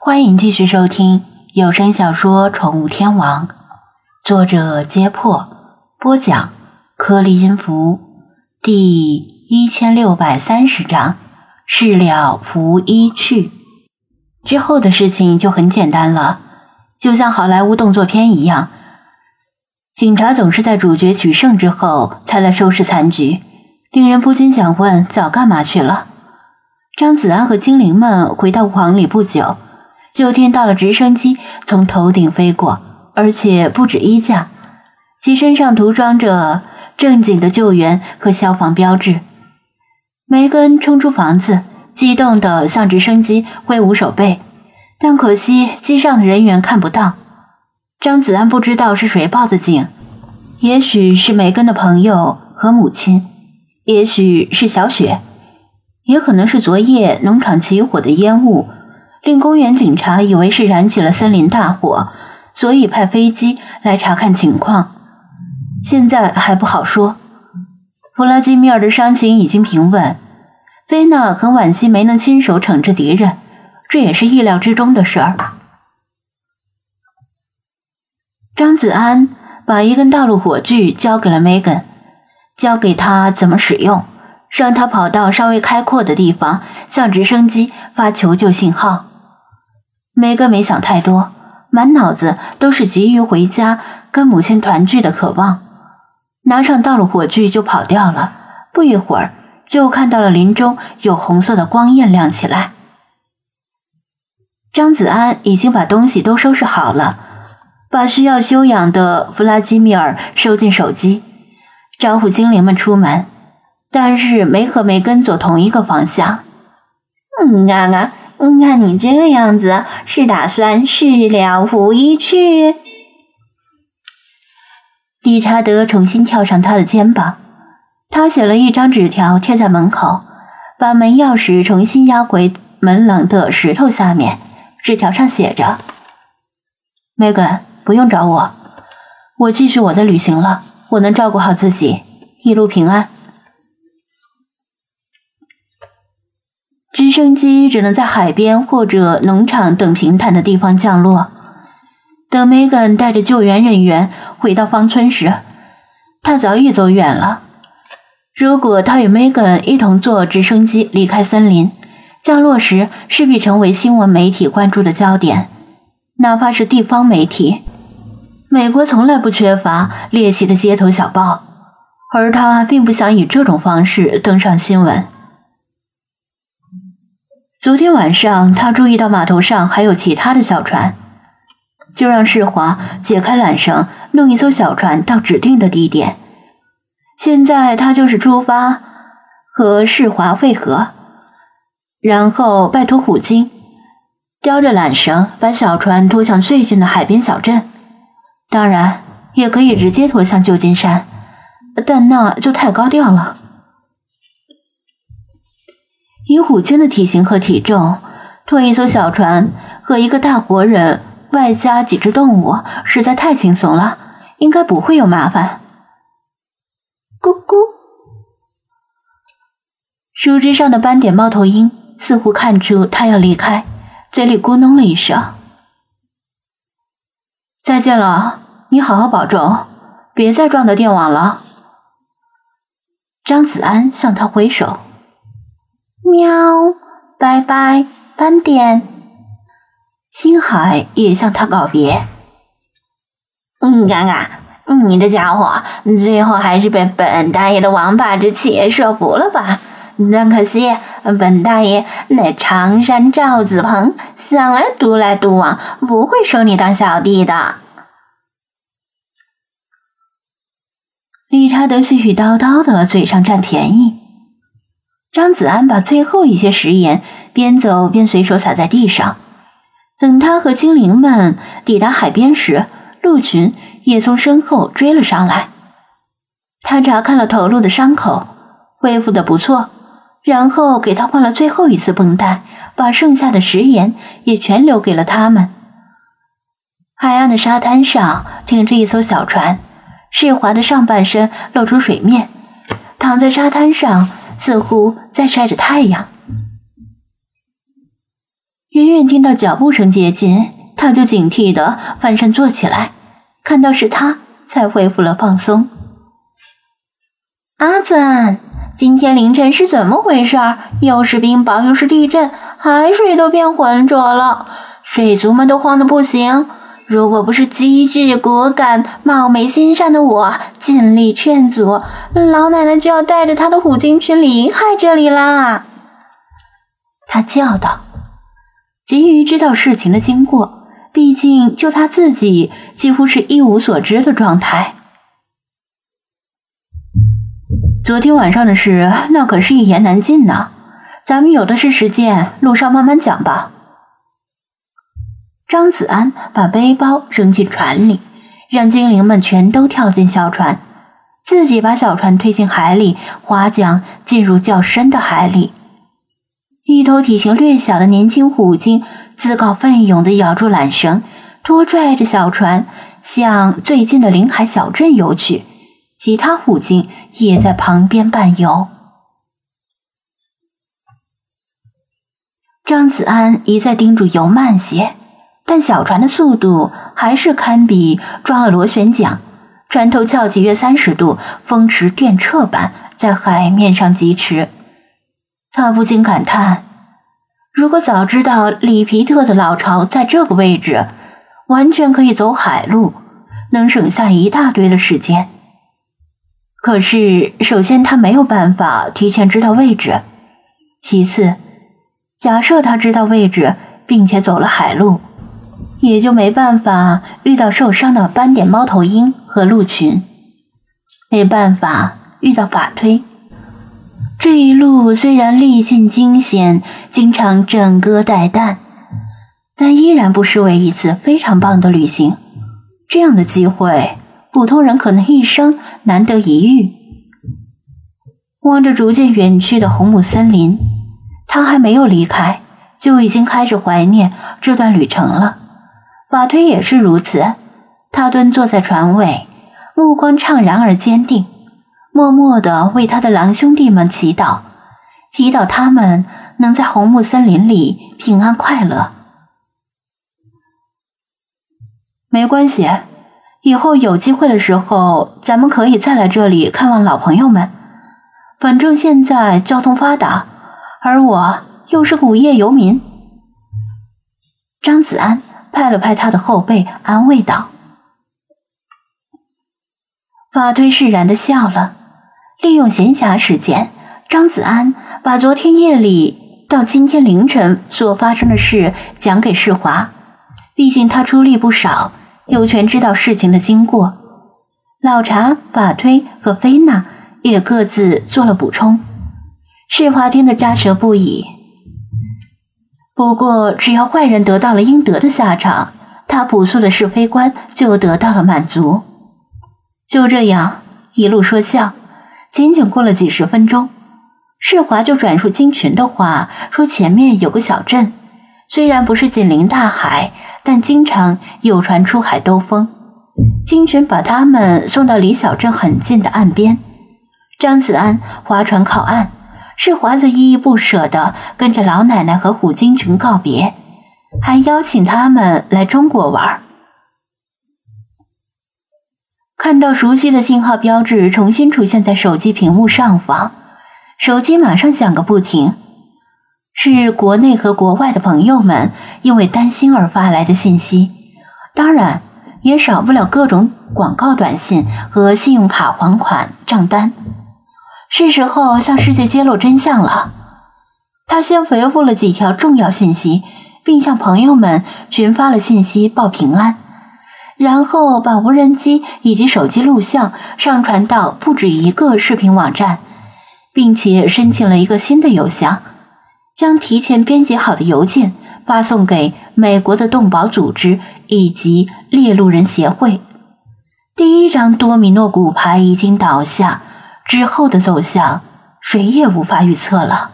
欢迎继续收听有声小说《宠物天王》，作者：揭破，播讲：颗粒音符，第一千六百三十章：事了拂衣去。之后的事情就很简单了，就像好莱坞动作片一样，警察总是在主角取胜之后才来收拾残局，令人不禁想问：早干嘛去了？张子安和精灵们回到房里不久。就听到了直升机从头顶飞过，而且不止一架，其身上涂装着正经的救援和消防标志。梅根冲出房子，激动地向直升机挥舞手背，但可惜机上的人员看不到。张子安不知道是谁报的警，也许是梅根的朋友和母亲，也许是小雪，也可能是昨夜农场起火的烟雾。令公园警察以为是燃起了森林大火，所以派飞机来查看情况。现在还不好说。弗拉基米尔的伤情已经平稳，菲娜很惋惜没能亲手惩治敌人，这也是意料之中的事儿。张子安把一根道路火炬交给了梅根，教给他怎么使用，让他跑到稍微开阔的地方，向直升机发求救信号。梅根没想太多，满脑子都是急于回家跟母亲团聚的渴望，拿上道路火炬就跑掉了。不一会儿，就看到了林中有红色的光焰亮起来。张子安已经把东西都收拾好了，把需要休养的弗拉基米尔收进手机，招呼精灵们出门，但是没和梅根走同一个方向。嗯啊啊！嗯看你这个样子，是打算事了拂衣去？理查德重新跳上他的肩膀，他写了一张纸条贴在门口，把门钥匙重新压回门廊的石头下面。纸条上写着：“梅根，不用找我，我继续我的旅行了。我能照顾好自己，一路平安。”直升机只能在海边或者农场等平坦的地方降落。等梅根带着救援人员回到芳村时，他早已走远了。如果他与梅根一同坐直升机离开森林，降落时势必成为新闻媒体关注的焦点，哪怕是地方媒体。美国从来不缺乏猎奇的街头小报，而他并不想以这种方式登上新闻。昨天晚上，他注意到码头上还有其他的小船，就让世华解开缆绳，弄一艘小船到指定的地点。现在他就是出发，和世华会合，然后拜托虎鲸，叼着缆绳把小船拖向最近的海边小镇。当然，也可以直接拖向旧金山，但那就太高调了。以虎鲸的体型和体重，拖一艘小船和一个大活人，外加几只动物，实在太轻松了，应该不会有麻烦。咕咕，树枝上的斑点猫头鹰似乎看出他要离开，嘴里咕哝了一声：“再见了，你好好保重，别再撞到电网了。”张子安向他挥手。喵，拜拜，斑点。星海也向他告别。嗯，嘎嘎，你这家伙最后还是被本大爷的王霸之气说服了吧？真可惜，本大爷那常山赵子鹏向来独来独往，不会收你当小弟的。理查德絮絮叨叨的，嘴上占便宜。张子安把最后一些食盐边走边随手撒在地上。等他和精灵们抵达海边时，鹿群也从身后追了上来。他查看了头鹿的伤口，恢复的不错，然后给他换了最后一次绷带，把剩下的食盐也全留给了他们。海岸的沙滩上停着一艘小船，世华的上半身露出水面，躺在沙滩上。似乎在晒着太阳。远远听到脚步声接近，他就警惕的翻身坐起来，看到是他，才恢复了放松。阿赞，今天凌晨是怎么回事？又是冰雹，又是地震，海水都变浑浊了，水族们都慌得不行。如果不是机智果敢、貌美心善的我尽力劝阻，老奶奶就要带着她的虎鲸群离开这里啦！他叫道，急于知道事情的经过，毕竟就他自己几乎是一无所知的状态。昨天晚上的事，那可是一言难尽呢。咱们有的是时间，路上慢慢讲吧。张子安把背包扔进船里，让精灵们全都跳进小船，自己把小船推进海里，划桨进入较深的海里。一头体型略小的年轻虎鲸自告奋勇地咬住缆绳，拖拽着小船向最近的临海小镇游去，其他虎鲸也在旁边伴游。张子安一再叮嘱游慢些。但小船的速度还是堪比装了螺旋桨，船头翘起约三十度，风驰电掣般在海面上疾驰。他不禁感叹：如果早知道里皮特的老巢在这个位置，完全可以走海路，能省下一大堆的时间。可是，首先他没有办法提前知道位置；其次，假设他知道位置，并且走了海路。也就没办法遇到受伤的斑点猫头鹰和鹿群，没办法遇到法推。这一路虽然历尽惊险，经常枕戈待旦，但依然不失为一次非常棒的旅行。这样的机会，普通人可能一生难得一遇。望着逐渐远去的红木森林，他还没有离开，就已经开始怀念这段旅程了。法推也是如此，他蹲坐在船尾，目光怅然而坚定，默默地为他的狼兄弟们祈祷，祈祷他们能在红木森林里平安快乐。没关系，以后有机会的时候，咱们可以再来这里看望老朋友们。反正现在交通发达，而我又是个无业游民。张子安。拍了拍他的后背，安慰道：“法推释然的笑了。利用闲暇时间，张子安把昨天夜里到今天凌晨所发生的事讲给世华。毕竟他出力不少，有权知道事情的经过。老查、法推和菲娜也各自做了补充。世华听得咂舌不已。”不过，只要坏人得到了应得的下场，他朴素的是非观就得到了满足。就这样一路说笑，仅仅过了几十分钟，世华就转述金群的话，说前面有个小镇，虽然不是紧邻大海，但经常有船出海兜风。金群把他们送到离小镇很近的岸边，张子安划船靠岸。是华子依依不舍地跟着老奶奶和虎鲸群告别，还邀请他们来中国玩。看到熟悉的信号标志重新出现在手机屏幕上方，手机马上响个不停，是国内和国外的朋友们因为担心而发来的信息，当然也少不了各种广告短信和信用卡还款账单。是时候向世界揭露真相了。他先回复了几条重要信息，并向朋友们群发了信息报平安，然后把无人机以及手机录像上传到不止一个视频网站，并且申请了一个新的邮箱，将提前编辑好的邮件发送给美国的动保组织以及猎鹿人协会。第一张多米诺骨牌已经倒下。之后的走向，谁也无法预测了。